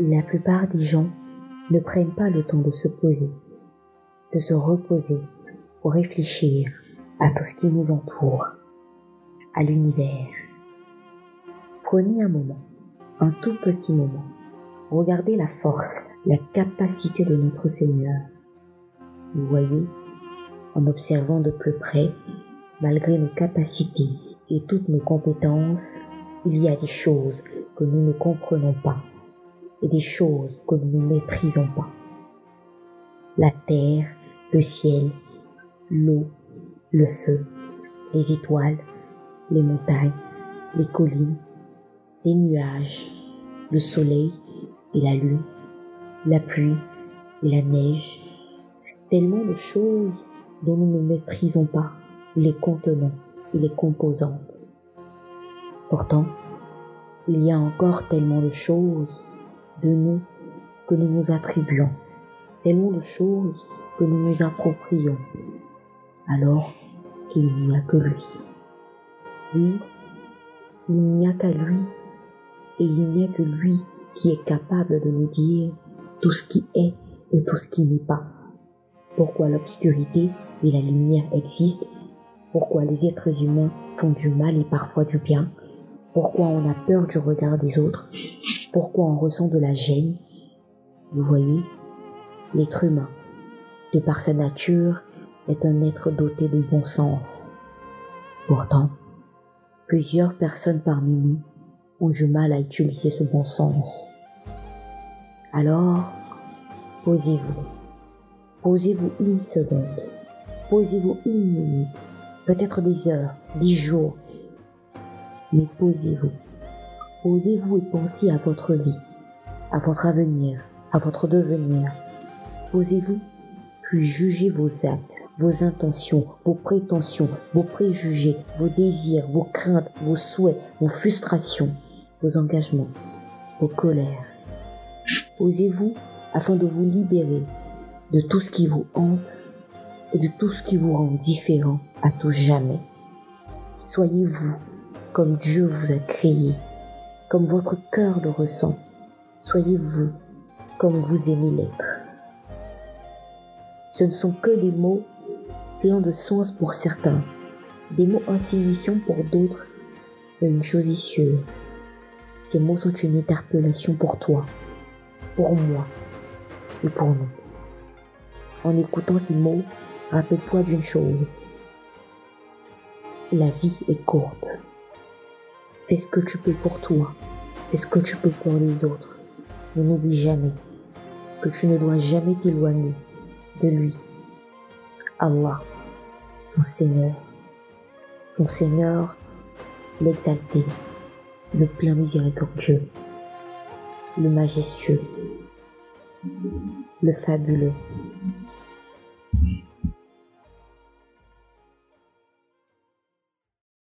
La plupart des gens ne prennent pas le temps de se poser, de se reposer pour réfléchir à tout ce qui nous entoure, à l'univers. Prenez un moment, un tout petit moment, regardez la force, la capacité de notre Seigneur. Vous voyez, en observant de plus près, malgré nos capacités et toutes nos compétences, il y a des choses que nous ne comprenons pas et des choses que nous ne maîtrisons pas. La terre, le ciel, l'eau, le feu, les étoiles, les montagnes, les collines, les nuages, le soleil et la lune, la pluie et la neige, tellement de choses dont nous ne maîtrisons pas les contenants et les composantes. Pourtant, il y a encore tellement de choses de nous que nous nous attribuons, tellement de choses que nous nous approprions, alors qu'il n'y a que lui. Oui, il n'y a qu'à lui et il n'y a que lui qui est capable de nous dire tout ce qui est et tout ce qui n'est pas. Pourquoi l'obscurité et la lumière existent, pourquoi les êtres humains font du mal et parfois du bien, pourquoi on a peur du regard des autres, pourquoi on ressent de la gêne. Vous voyez, l'être humain, de par sa nature, est un être doté de bon sens. Pourtant, plusieurs personnes parmi nous ont du mal à utiliser ce bon sens. Alors, posez-vous. Posez-vous une seconde. Posez-vous une minute. Peut-être des heures, des jours. Mais posez-vous. Posez-vous et pensez à votre vie, à votre avenir, à votre devenir. Posez-vous, puis jugez vos actes, vos intentions, vos prétentions, vos préjugés, vos désirs, vos craintes, vos souhaits, vos frustrations, vos engagements, vos colères. Posez-vous afin de vous libérer de tout ce qui vous hante et de tout ce qui vous rend différent à tout jamais. Soyez vous comme Dieu vous a créé, comme votre cœur le ressent. Soyez vous comme vous aimez l'être. Ce ne sont que des mots pleins de sens pour certains, des mots insignifiants pour d'autres, une chose est sûre, ces mots sont une interpellation pour toi, pour moi et pour nous. En écoutant ces mots, rappelle-toi d'une chose. La vie est courte. Fais ce que tu peux pour toi. Fais ce que tu peux pour les autres. Mais n'oublie jamais que tu ne dois jamais t'éloigner de lui. Allah, ton Seigneur. Ton Seigneur, l'exalté, le plein miséricordieux, le majestueux, le fabuleux,